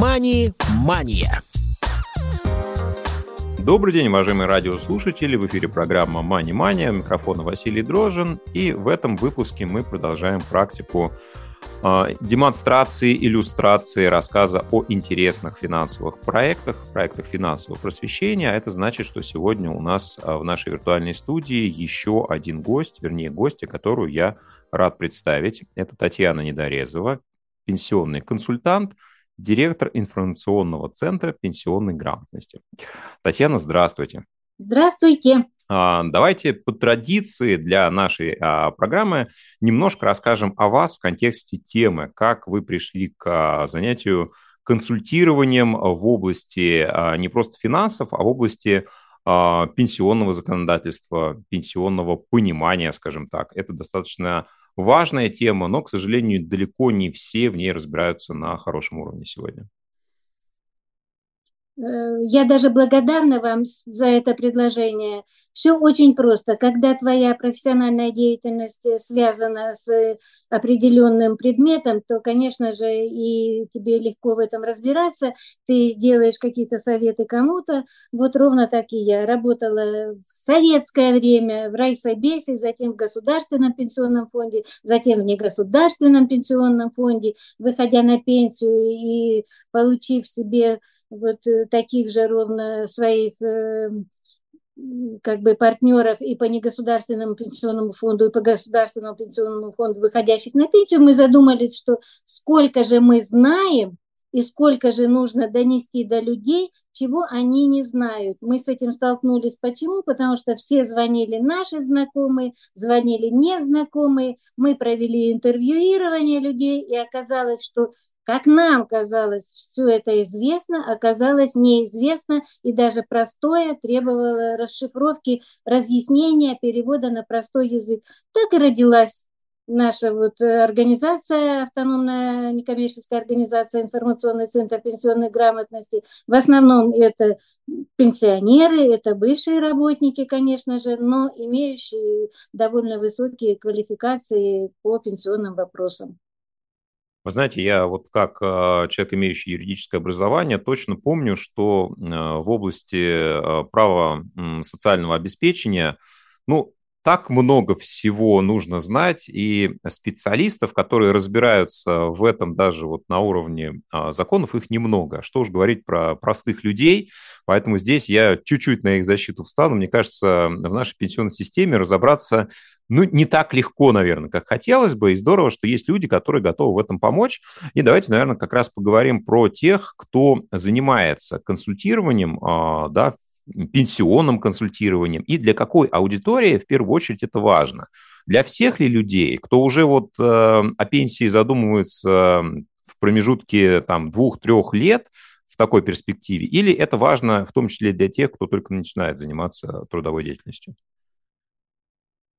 «Мани-мания». Добрый день, уважаемые радиослушатели. В эфире программа «Мани Мания». Микрофона Василий Дрожин. И в этом выпуске мы продолжаем практику э, демонстрации, иллюстрации, рассказа о интересных финансовых проектах, проектах финансового просвещения. А это значит, что сегодня у нас э, в нашей виртуальной студии еще один гость, вернее, гостья, которую я рад представить. Это Татьяна Недорезова, пенсионный консультант – директор информационного центра пенсионной грамотности. Татьяна, здравствуйте. Здравствуйте. А, давайте по традиции для нашей а, программы немножко расскажем о вас в контексте темы, как вы пришли к а, занятию консультированием в области не просто финансов, а в области пенсионного законодательства, пенсионного понимания, скажем так. Это достаточно важная тема, но, к сожалению, далеко не все в ней разбираются на хорошем уровне сегодня. Э, я даже благодарна вам за это предложение. Все очень просто. Когда твоя профессиональная деятельность э, связана с определенным предметом, то, конечно же, и тебе легко в этом разбираться. Ты делаешь какие-то советы кому-то. Вот ровно так и я. Работала в советское время в райсобесе, затем в Государственном пенсионном фонде, затем в негосударственном пенсионном фонде, выходя на пенсию и получив себе вот э, таких же ровно своих э, как бы партнеров и по негосударственному пенсионному фонду, и по государственному пенсионному фонду, выходящих на пенсию, мы задумались, что сколько же мы знаем и сколько же нужно донести до людей, чего они не знают. Мы с этим столкнулись. Почему? Потому что все звонили наши знакомые, звонили незнакомые, мы провели интервьюирование людей, и оказалось, что как нам казалось, все это известно, оказалось неизвестно, и даже простое требовало расшифровки, разъяснения, перевода на простой язык. Так и родилась наша вот организация, автономная некоммерческая организация, информационный центр пенсионной грамотности. В основном это пенсионеры, это бывшие работники, конечно же, но имеющие довольно высокие квалификации по пенсионным вопросам. Вы знаете, я вот как э, человек, имеющий юридическое образование, точно помню, что э, в области э, права социального обеспечения, ну, так много всего нужно знать, и специалистов, которые разбираются в этом даже вот на уровне а, законов, их немного. Что уж говорить про простых людей, поэтому здесь я чуть-чуть на их защиту встану. Мне кажется, в нашей пенсионной системе разобраться ну, не так легко, наверное, как хотелось бы, и здорово, что есть люди, которые готовы в этом помочь. И давайте, наверное, как раз поговорим про тех, кто занимается консультированием, а, да, пенсионным консультированием и для какой аудитории в первую очередь это важно. Для всех ли людей, кто уже вот э, о пенсии задумывается в промежутке там двух-трех лет в такой перспективе, или это важно в том числе для тех, кто только начинает заниматься трудовой деятельностью?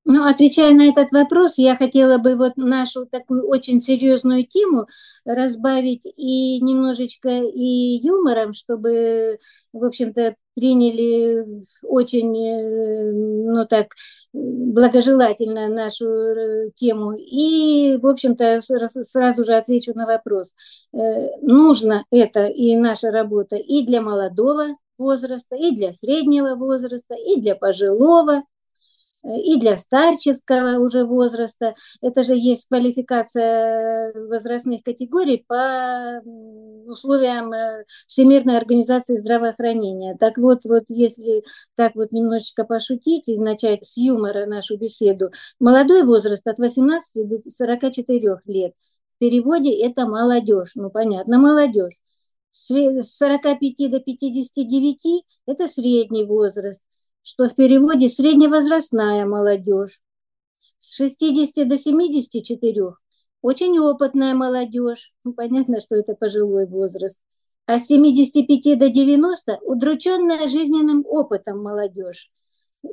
Ну, отвечая на этот вопрос, я хотела бы вот нашу такую очень серьезную тему разбавить и немножечко и юмором, чтобы, в общем-то, приняли очень, э, ну так, благожелательно нашу э, тему. И, в общем-то, сразу же отвечу на вопрос. Э, нужно это и наша работа и для молодого возраста, и для среднего возраста, и для пожилого, и для старческого уже возраста. Это же есть квалификация возрастных категорий по условиям э, Всемирной организации здравоохранения. Так вот, вот если так вот немножечко пошутить и начать с юмора нашу беседу, молодой возраст от 18 до 44 лет. В переводе это молодежь, ну понятно, молодежь. С 45 до 59 – это средний возраст – что в переводе средневозрастная молодежь. С 60 до 74 очень опытная молодежь. Ну, понятно, что это пожилой возраст. А с 75 до 90 удрученная жизненным опытом молодежь.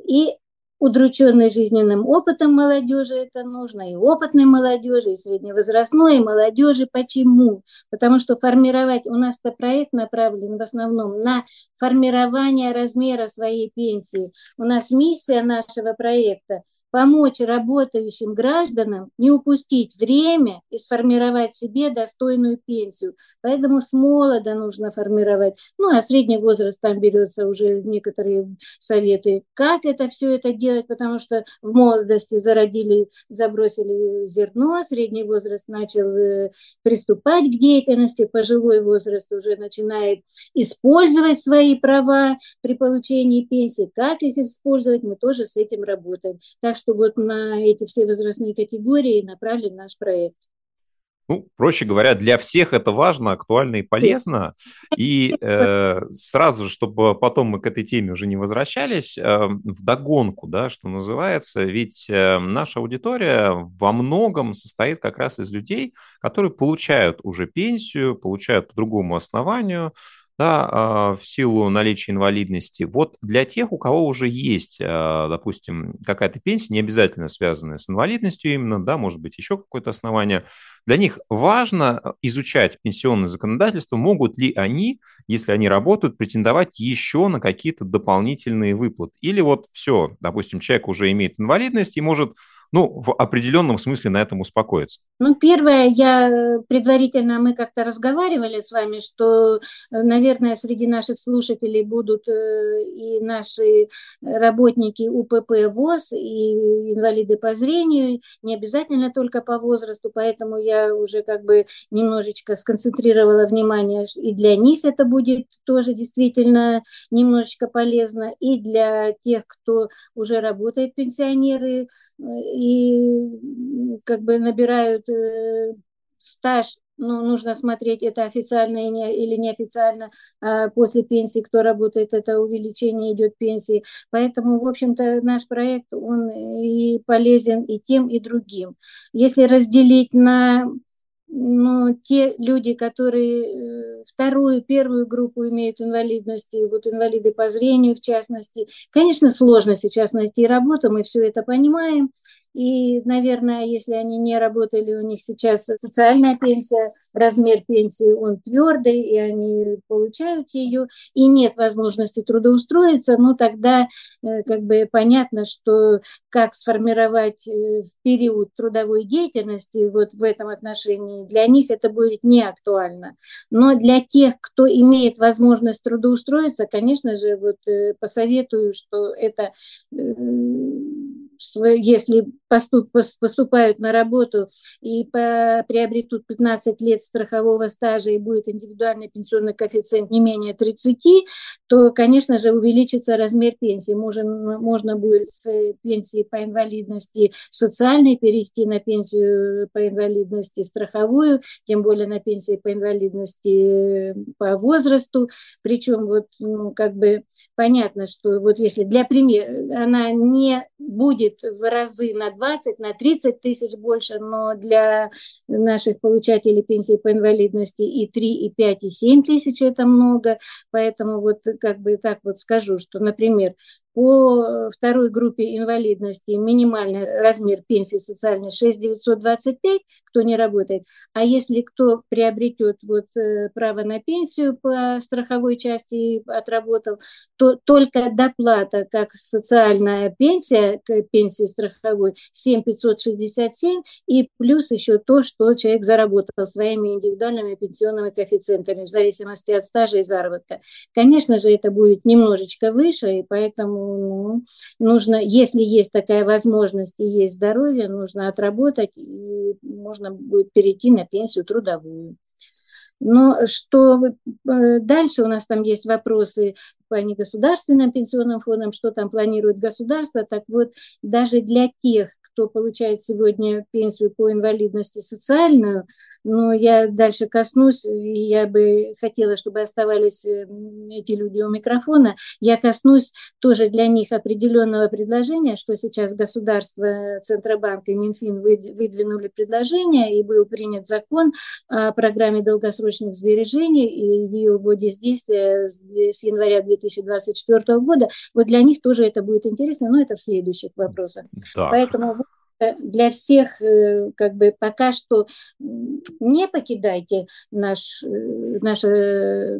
И удрученной жизненным опытом молодежи это нужно, и опытной молодежи, и средневозрастной, и молодежи. Почему? Потому что формировать, у нас-то проект направлен в основном на формирование размера своей пенсии. У нас миссия нашего проекта помочь работающим гражданам не упустить время и сформировать себе достойную пенсию. Поэтому с молода нужно формировать. Ну, а средний возраст там берется уже некоторые советы, как это все это делать, потому что в молодости зародили, забросили зерно, средний возраст начал э, приступать к деятельности, пожилой возраст уже начинает использовать свои права при получении пенсии. Как их использовать, мы тоже с этим работаем. Так что вот на эти все возрастные категории направлен наш проект. Ну, проще говоря, для всех это важно, актуально и полезно. И э, сразу чтобы потом мы к этой теме уже не возвращались, э, догонку, да, что называется, ведь э, наша аудитория во многом состоит как раз из людей, которые получают уже пенсию, получают по другому основанию, да, а, в силу наличия инвалидности. Вот для тех, у кого уже есть, а, допустим, какая-то пенсия, не обязательно связанная с инвалидностью именно, да, может быть, еще какое-то основание, для них важно а, изучать пенсионное законодательство, могут ли они, если они работают, претендовать еще на какие-то дополнительные выплаты. Или вот все, допустим, человек уже имеет инвалидность и может ну, в определенном смысле на этом успокоиться? Ну, первое, я предварительно, мы как-то разговаривали с вами, что, наверное, среди наших слушателей будут э, и наши работники УПП ВОЗ, и инвалиды по зрению, не обязательно только по возрасту, поэтому я уже как бы немножечко сконцентрировала внимание, и для них это будет тоже действительно немножечко полезно, и для тех, кто уже работает, пенсионеры, и как бы набирают э, стаж, ну, нужно смотреть, это официально или неофициально, а после пенсии, кто работает, это увеличение идет пенсии. Поэтому, в общем-то, наш проект, он и полезен и тем, и другим. Если разделить на ну, те люди, которые э, вторую, первую группу имеют инвалидности, вот инвалиды по зрению в частности, конечно, сложно сейчас найти работу, мы все это понимаем, и, наверное, если они не работали, у них сейчас социальная пенсия, размер пенсии, он твердый, и они получают ее, и нет возможности трудоустроиться, ну тогда э, как бы понятно, что как сформировать э, в период трудовой деятельности вот в этом отношении, для них это будет не актуально. Но для тех, кто имеет возможность трудоустроиться, конечно же, вот э, посоветую, что это если поступ, поступают на работу и по, приобретут 15 лет страхового стажа и будет индивидуальный пенсионный коэффициент не менее 30, то, конечно же, увеличится размер пенсии. Можно, можно будет с пенсии по инвалидности социальной перейти на пенсию по инвалидности страховую, тем более на пенсии по инвалидности по возрасту. Причем вот ну, как бы понятно, что вот если для примера она не будет в разы на 20, на 30 тысяч больше, но для наших получателей пенсии по инвалидности и 3, и 5, и 7 тысяч это много. Поэтому вот как бы так вот скажу, что, например, по второй группе инвалидности минимальный размер пенсии социальной 6 925, кто не работает. А если кто приобретет вот э, право на пенсию по страховой части и отработал, то только доплата, как социальная пенсия к пенсии страховой 7 567 и плюс еще то, что человек заработал своими индивидуальными пенсионными коэффициентами в зависимости от стажа и заработка. Конечно же, это будет немножечко выше, и поэтому ну, нужно, если есть такая возможность и есть здоровье, нужно отработать, и можно будет перейти на пенсию трудовую. Но что э, дальше у нас там есть вопросы по негосударственным пенсионным фондам, что там планирует государство. Так вот, даже для тех, кто получает сегодня пенсию по инвалидности социальную, но я дальше коснусь, и я бы хотела, чтобы оставались э, эти люди у микрофона, я коснусь тоже для них определенного предложения, что сейчас государство, Центробанк и Минфин выдвинули предложение, и был принят закон о программе долгосрочных сбережений, и ее вводе здесь с января 2024 года. Вот для них тоже это будет интересно, но это в следующих вопросах. Так. Поэтому для всех, э, как бы пока что не покидайте наш э, нашу,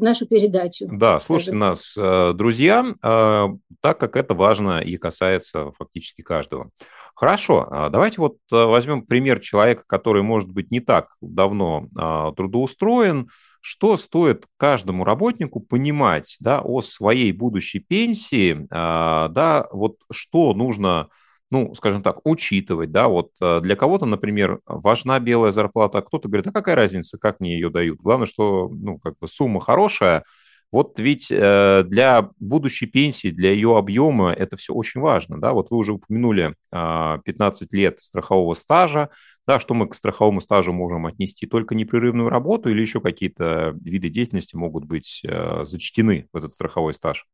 нашу передачу. Да, слушайте нас, э, друзья, э, так как это важно и касается фактически каждого. Хорошо, а давайте вот возьмем пример человека, который, может быть, не так давно а, трудоустроен, что стоит каждому работнику понимать да, о своей будущей пенсии, а, да, вот что нужно ну, скажем так, учитывать, да, вот э, для кого-то, например, важна белая зарплата, а кто-то говорит, а какая разница, как мне ее дают? Главное, что, ну, как бы сумма хорошая. Вот ведь э, для будущей пенсии, для ее объема это все очень важно, да, вот вы уже упомянули 15 а, лет страхового стажа, да, что мы к страховому стажу можем отнести, только непрерывную работу или еще какие-то виды деятельности могут быть э, зачтены в этот страховой стаж?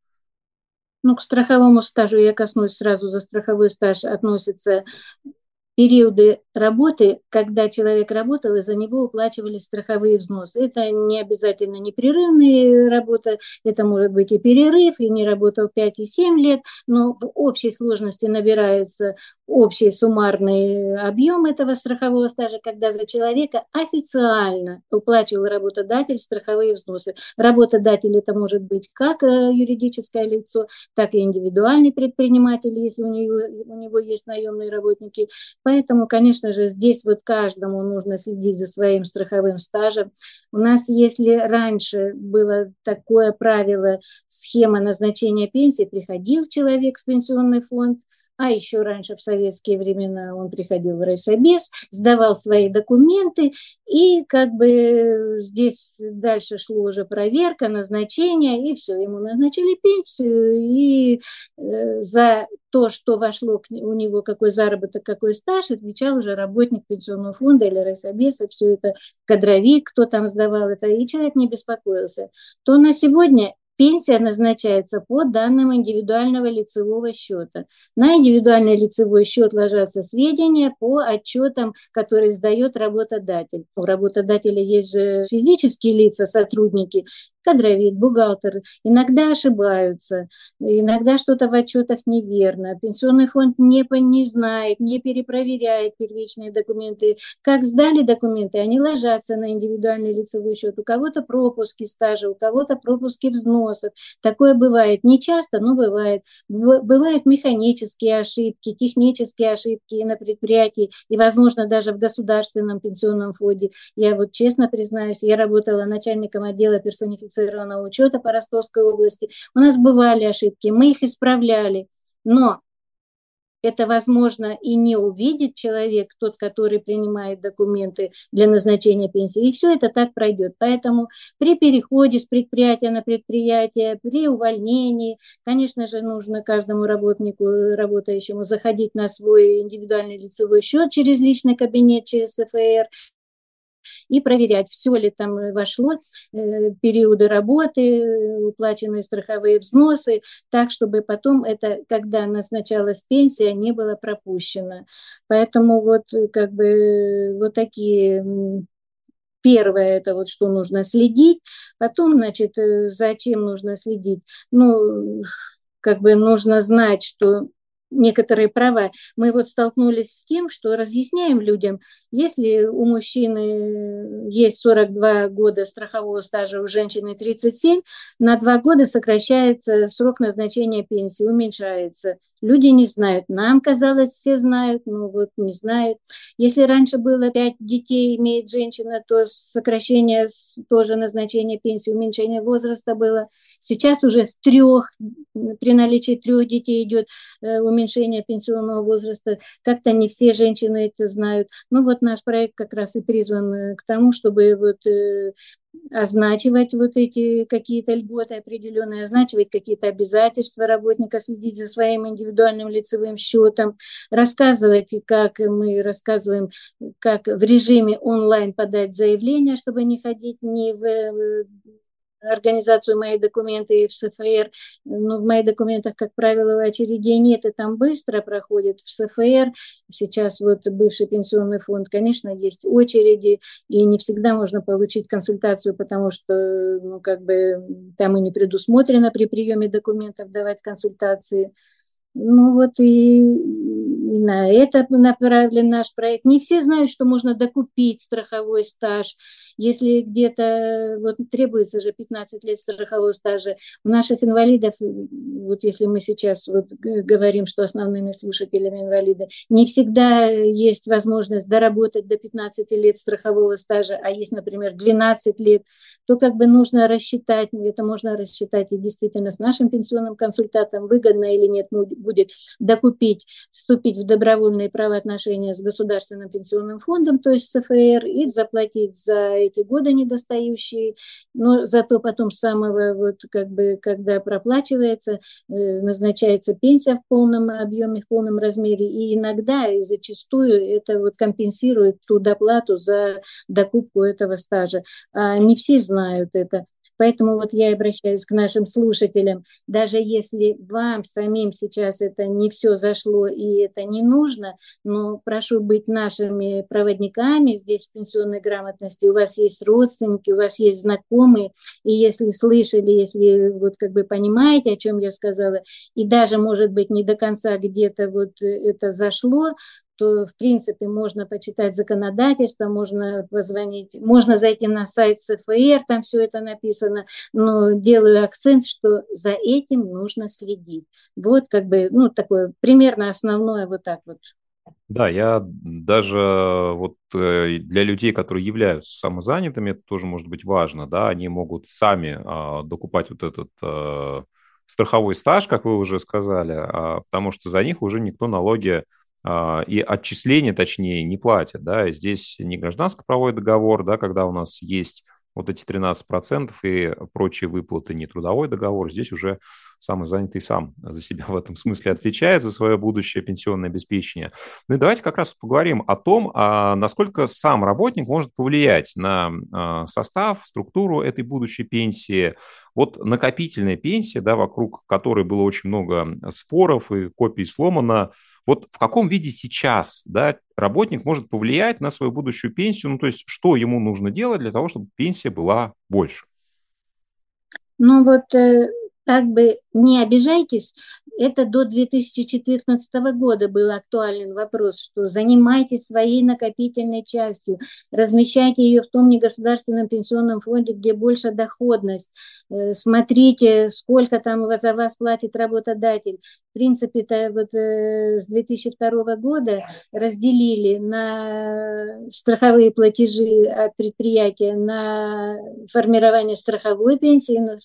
Ну, к страховому стажу я коснусь сразу. За страховой стаж относится периоды работы, когда человек работал, и за него уплачивались страховые взносы. Это не обязательно непрерывная работа, это может быть и перерыв, и не работал 5 и 7 лет, но в общей сложности набирается общий суммарный объем этого страхового стажа, когда за человека официально уплачивал работодатель страховые взносы. Работодатель это может быть как э, юридическое лицо, так и индивидуальный предприниматель, если у него, у него есть наемные работники. Поэтому, конечно же, здесь вот каждому нужно следить за своим страховым стажем. У нас, если раньше было такое правило, схема назначения пенсии, приходил человек в пенсионный фонд, а еще раньше в советские времена он приходил в райсобес, сдавал свои документы, и как бы здесь дальше шло уже проверка, назначение, и все, ему назначили пенсию, и э, за то, что вошло к, у него, какой заработок, какой стаж, отвечал уже работник пенсионного фонда или райсобеса, все это кадровик, кто там сдавал это, и человек не беспокоился. То на сегодня Пенсия назначается по данным индивидуального лицевого счета. На индивидуальный лицевой счет ложатся сведения по отчетам, которые сдает работодатель. У работодателя есть же физические лица, сотрудники, кадровик, бухгалтер, иногда ошибаются, иногда что-то в отчетах неверно, пенсионный фонд не, не знает, не перепроверяет первичные документы. Как сдали документы, они ложатся на индивидуальный лицевой счет. У кого-то пропуски стажа, у кого-то пропуски взносов. Такое бывает не часто, но бывает. Бывают механические ошибки, технические ошибки на предприятии и, возможно, даже в государственном пенсионном фонде. Я вот честно признаюсь, я работала начальником отдела персонификации квалифицированного учета по Ростовской области. У нас бывали ошибки, мы их исправляли, но это возможно и не увидит человек, тот, который принимает документы для назначения пенсии. И все это так пройдет. Поэтому при переходе с предприятия на предприятие, при увольнении, конечно же, нужно каждому работнику, работающему, заходить на свой индивидуальный лицевой счет через личный кабинет, через СФР, и проверять, все ли там вошло, э, периоды работы, уплаченные страховые взносы, так, чтобы потом это, когда назначалась пенсия, не было пропущено. Поэтому вот как бы вот такие Первое, это вот что нужно следить. Потом, значит, э, зачем нужно следить? Ну, как бы нужно знать, что некоторые права. Мы вот столкнулись с тем, что разъясняем людям, если у мужчины есть 42 года страхового стажа, у женщины 37, на 2 года сокращается срок назначения пенсии, уменьшается. Люди не знают. Нам казалось, все знают, но вот не знают. Если раньше было 5 детей имеет женщина, то сокращение тоже назначения пенсии, уменьшение возраста было. Сейчас уже с трех, при наличии трех детей идет э, уменьшение пенсионного возраста. Как-то не все женщины это знают. Ну вот наш проект как раз и призван э, к тому, чтобы вот э, означивать вот эти какие-то льготы определенные, означивать какие-то обязательства работника, следить за своим индивидуальным лицевым счетом, рассказывать, как мы рассказываем, как в режиме онлайн подать заявление, чтобы не ходить ни в организацию мои документы в СФР. Но в моих документах, как правило, очередей нет, и там быстро проходит в СФР. Сейчас вот бывший пенсионный фонд, конечно, есть очереди, и не всегда можно получить консультацию, потому что, ну, как бы там и не предусмотрено при приеме документов давать консультации. Ну вот и на это направлен наш проект. Не все знают, что можно докупить страховой стаж. Если где-то вот, требуется же 15 лет страхового стажа, у наших инвалидов, вот если мы сейчас вот говорим, что основными слушателями инвалиды, не всегда есть возможность доработать до 15 лет страхового стажа, а есть, например, 12 лет, то как бы нужно рассчитать, это можно рассчитать и действительно с нашим пенсионным консультантом, выгодно или нет ну, будет докупить, вступить в добровольные правоотношения с Государственным пенсионным фондом, то есть с ФР, и заплатить за эти годы недостающие, но зато потом самого, вот как бы, когда проплачивается, э, назначается пенсия в полном объеме, в полном размере, и иногда и зачастую это вот компенсирует ту доплату за докупку этого стажа. А не все знают это. Поэтому вот я обращаюсь к нашим слушателям. Даже если вам самим сейчас это не все зашло и это не нужно, но прошу быть нашими проводниками здесь в пенсионной грамотности. У вас есть родственники, у вас есть знакомые, и если слышали, если вот как бы понимаете, о чем я сказала, и даже, может быть, не до конца где-то вот это зашло, то, в принципе, можно почитать законодательство, можно позвонить, можно зайти на сайт ЦФР, там все это написано, но делаю акцент, что за этим нужно следить. Вот как бы, ну, такое примерно основное вот так вот. Да, я даже вот э, для людей, которые являются самозанятыми, это тоже может быть важно, да, они могут сами а, докупать вот этот а, страховой стаж, как вы уже сказали, а, потому что за них уже никто налоги и отчисления, точнее, не платят. Да? Здесь не гражданско-правовой договор, да, когда у нас есть вот эти 13% и прочие выплаты, не трудовой договор, здесь уже самый занятый сам за себя в этом смысле отвечает, за свое будущее пенсионное обеспечение. Ну и давайте как раз поговорим о том, а насколько сам работник может повлиять на а, состав, структуру этой будущей пенсии. Вот накопительная пенсия, да, вокруг которой было очень много споров и копий сломано, вот в каком виде сейчас да, работник может повлиять на свою будущую пенсию? Ну, то есть, что ему нужно делать для того, чтобы пенсия была больше? Ну, вот э, как бы не обижайтесь, это до 2014 года был актуален вопрос, что занимайтесь своей накопительной частью, размещайте ее в том негосударственном пенсионном фонде, где больше доходность, э, смотрите, сколько там за вас платит работодатель. В принципе, это вот э, с 2002 года разделили на страховые платежи от предприятия на формирование страховой пенсии, на,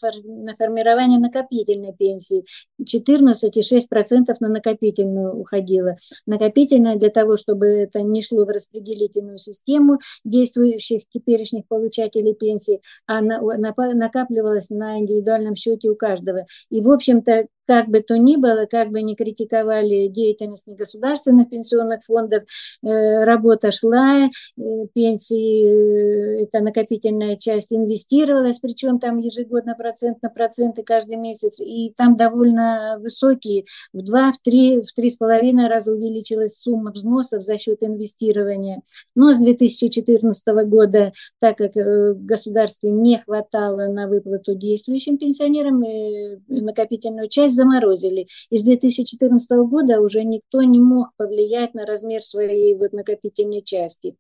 формирование накопительной пенсии. 14 16,6% на накопительную уходило. Накопительная для того, чтобы это не шло в распределительную систему действующих теперешних получателей пенсии, а накапливалась на индивидуальном счете у каждого. И, в общем-то, как бы то ни было, как бы ни критиковали деятельность негосударственных пенсионных фондов, э, работа шла, э, пенсии, э, это накопительная часть инвестировалась, причем там ежегодно процент на проценты каждый месяц, и там довольно высокие, в два, в три, в три с половиной раза увеличилась сумма взносов за счет инвестирования. Но с 2014 года, так как государстве не хватало на выплату действующим пенсионерам, накопительную часть заморозили. И с 2014 года уже никто не мог повлиять на размер своей вот накопительной части.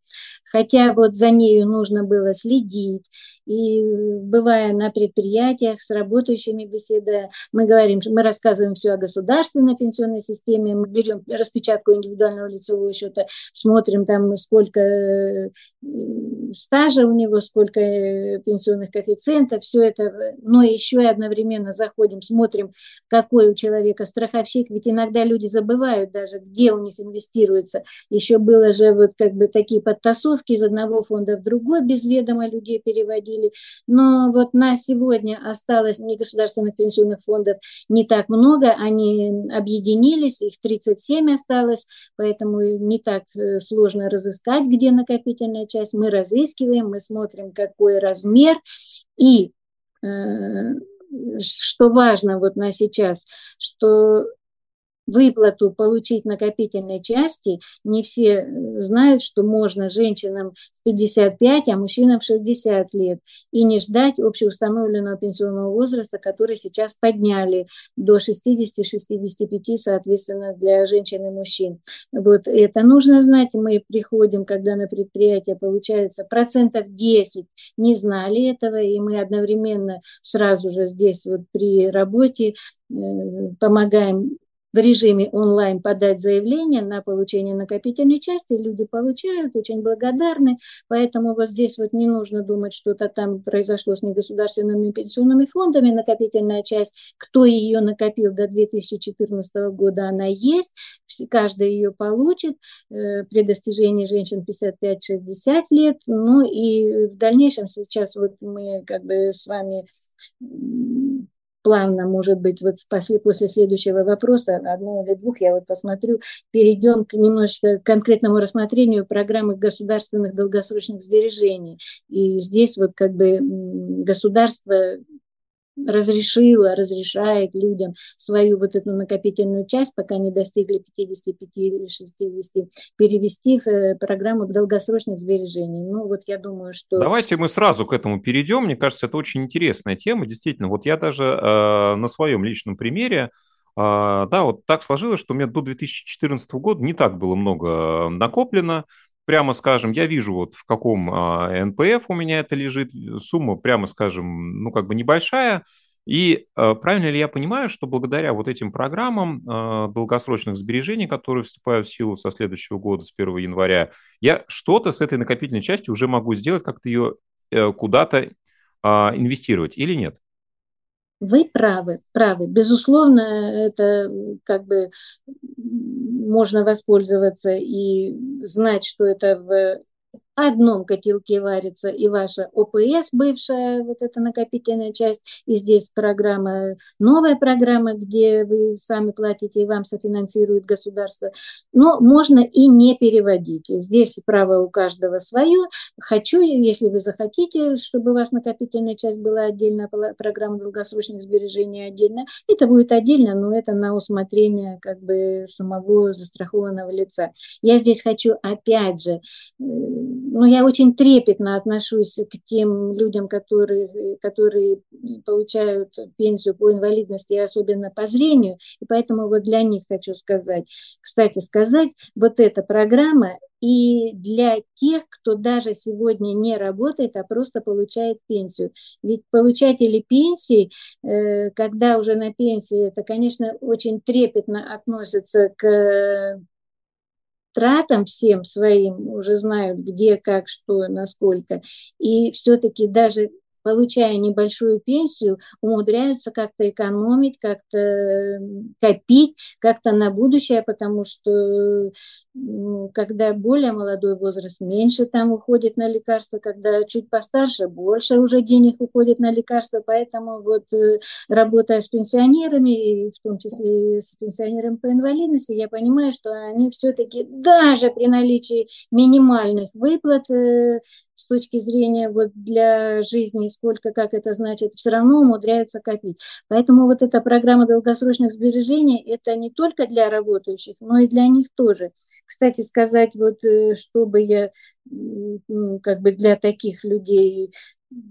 Хотя вот за нею нужно было следить. И бывая на предприятиях с работающими беседы, мы говорим, мы рассказываем все о государственной пенсионной системе, мы берем распечатку индивидуального лицевого счета, смотрим там, сколько э, стажа у него, сколько э, пенсионных коэффициентов, все это, но еще и одновременно заходим, смотрим, как какой у человека страховщик, ведь иногда люди забывают даже, где у них инвестируется. Еще было же вот как бы такие подтасовки из одного фонда в другой, без ведома людей переводили. Но вот на сегодня осталось негосударственных пенсионных фондов не так много, они объединились, их 37 осталось, поэтому не так э, сложно разыскать, где накопительная часть. Мы разыскиваем, мы смотрим, какой размер, и э, что важно вот на сейчас, что выплату получить накопительной части, не все э, знают, что можно женщинам в 55, а мужчинам в 60 лет, и не ждать общеустановленного пенсионного возраста, который сейчас подняли до 60-65, соответственно, для женщин и мужчин. Вот это нужно знать. Мы приходим, когда на предприятие получается процентов 10 не знали этого, и мы одновременно сразу же здесь вот при работе э, помогаем в режиме онлайн подать заявление на получение накопительной части, люди получают, очень благодарны, поэтому вот здесь вот не нужно думать, что-то там произошло с негосударственными пенсионными фондами, накопительная часть, кто ее накопил до 2014 года, она есть, каждый ее получит. Э, при достижении женщин 55-60 лет, ну и в дальнейшем сейчас вот мы как бы с вами плавно, может быть, вот после, после следующего вопроса, одного или двух, я вот посмотрю, перейдем к немножечко конкретному рассмотрению программы государственных долгосрочных сбережений. И здесь вот как бы государство разрешила, разрешает людям свою вот эту накопительную часть, пока не достигли 55 или 60, перевести в э, программу долгосрочных сбережений. Ну, вот я думаю, что... Давайте мы сразу к этому перейдем. Мне кажется, это очень интересная тема. Действительно, вот я даже э, на своем личном примере Uh, да, вот так сложилось, что у меня до 2014 года не так было много накоплено прямо скажем, я вижу вот в каком а, НПФ у меня это лежит, сумма, прямо скажем, ну как бы небольшая, и э, правильно ли я понимаю, что благодаря вот этим программам э, долгосрочных сбережений, которые вступают в силу со следующего года, с 1 января, я что-то с этой накопительной частью уже могу сделать, как-то ее э, куда-то инвестировать или нет? Вы правы, правы. Безусловно, это как бы можно воспользоваться и знать, что это в одном котелке варится и ваша ОПС, бывшая вот эта накопительная часть, и здесь программа, новая программа, где вы сами платите и вам софинансирует государство. Но можно и не переводить. Здесь право у каждого свое. Хочу, если вы захотите, чтобы у вас накопительная часть была отдельно, программа долгосрочных сбережений отдельно, это будет отдельно, но это на усмотрение как бы самого застрахованного лица. Я здесь хочу опять же ну, я очень трепетно отношусь к тем людям, которые, которые получают пенсию по инвалидности, особенно по зрению, и поэтому вот для них хочу сказать. Кстати, сказать, вот эта программа и для тех, кто даже сегодня не работает, а просто получает пенсию. Ведь получатели пенсии, э, когда уже на пенсии, это, конечно, очень трепетно относятся к тратам всем своим уже знают, где, как, что, насколько. И все-таки даже получая небольшую пенсию, умудряются как-то экономить, как-то копить, как-то на будущее, потому что когда более молодой возраст, меньше там уходит на лекарства, когда чуть постарше, больше уже денег уходит на лекарства, поэтому вот э, работая с пенсионерами, и в том числе с пенсионерами по инвалидности, я понимаю, что они все-таки даже при наличии минимальных выплат э, с точки зрения вот для жизни, сколько, как это значит, все равно умудряются копить. Поэтому вот эта программа долгосрочных сбережений, это не только для работающих, но и для них тоже. Кстати сказать, вот э, чтобы я как бы для таких людей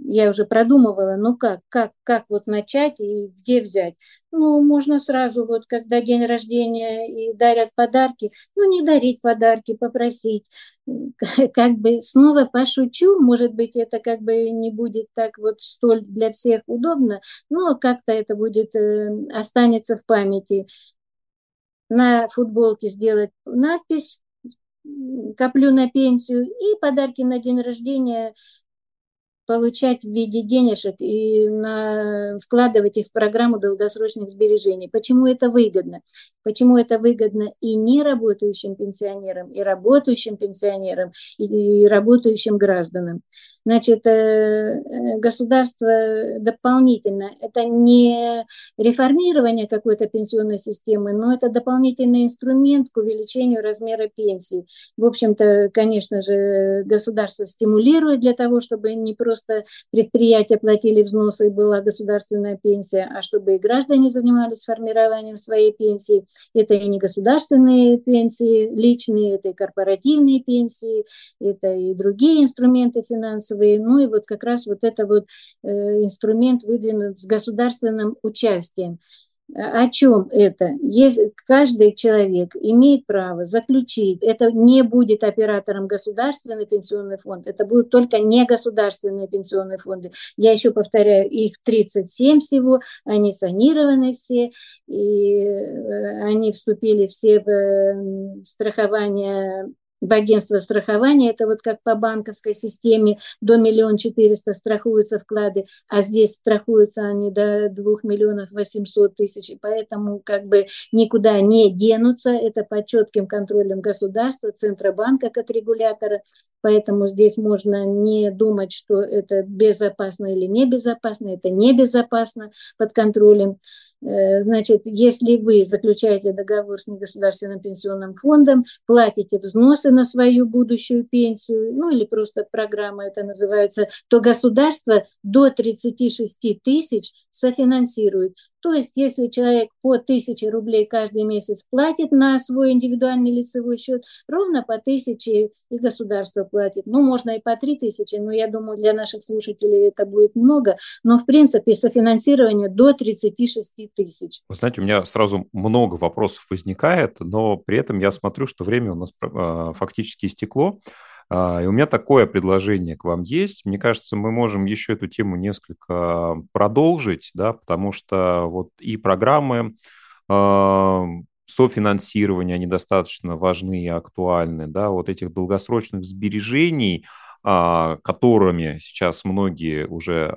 я уже продумывала, ну как, как, как вот начать и где взять. Ну, можно сразу, вот когда день рождения и дарят подарки, ну, не дарить подарки, попросить. Как бы снова пошучу, может быть, это как бы не будет так вот столь для всех удобно, но как-то это будет, э, останется в памяти. На футболке сделать надпись коплю на пенсию и подарки на день рождения получать в виде денежек и на, вкладывать их в программу долгосрочных сбережений. Почему это выгодно? Почему это выгодно и не работающим пенсионерам, и работающим пенсионерам, и, и работающим гражданам? Значит, государство дополнительно, это не реформирование какой-то пенсионной системы, но это дополнительный инструмент к увеличению размера пенсии. В общем-то, конечно же, государство стимулирует для того, чтобы не просто предприятия платили взносы и была государственная пенсия, а чтобы и граждане занимались формированием своей пенсии. Это и не государственные пенсии личные, это и корпоративные пенсии, это и другие инструменты финансовые. Ну и вот как раз вот это вот э, инструмент выдвинут с государственным участием. О чем это? Есть, каждый человек имеет право заключить, это не будет оператором государственный пенсионный фонд, это будут только негосударственные пенсионные фонды. Я еще повторяю, их 37 всего, они санированы все, и э, они вступили все в страхование в агентство страхования, это вот как по банковской системе до миллиона четыреста страхуются вклады, а здесь страхуются они до двух миллионов восемьсот тысяч, и поэтому как бы никуда не денутся, это под четким контролем государства, Центробанка как регулятора, поэтому здесь можно не думать, что это безопасно или небезопасно, это небезопасно под контролем. Э, значит, если вы заключаете договор с негосударственным пенсионным фондом, платите взносы на свою будущую пенсию, ну или просто программа это называется, то государство до 36 тысяч софинансирует. То есть, если человек по 1000 рублей каждый месяц платит на свой индивидуальный лицевой счет, ровно по 1000 и государство платит. Ну, можно и по 3000, но я думаю, для наших слушателей это будет много. Но, в принципе, софинансирование до 36 тысяч. Вы знаете, у меня сразу много вопросов возникает, но при этом я смотрю, что время у нас а, фактически истекло. А, и у меня такое предложение к вам есть. Мне кажется, мы можем еще эту тему несколько продолжить, да, потому что вот и программы э, софинансирования, они достаточно важны и актуальны, да, вот этих долгосрочных сбережений, э, которыми сейчас многие уже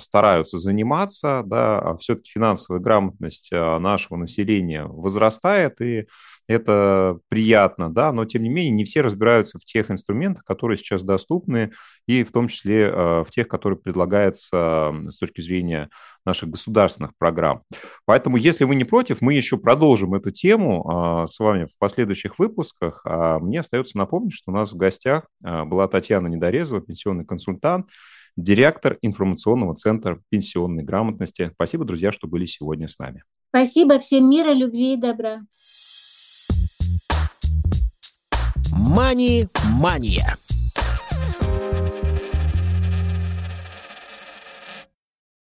стараются заниматься, да, а все-таки финансовая грамотность нашего населения возрастает, и это приятно, да, но тем не менее не все разбираются в тех инструментах, которые сейчас доступны, и в том числе э, в тех, которые предлагаются с точки зрения наших государственных программ. Поэтому, если вы не против, мы еще продолжим эту тему а, с вами в последующих выпусках. А мне остается напомнить, что у нас в гостях а, была Татьяна Недорезова, пенсионный консультант, директор информационного центра пенсионной грамотности. Спасибо, друзья, что были сегодня с нами. Спасибо всем мира, любви и добра. Мани-мания.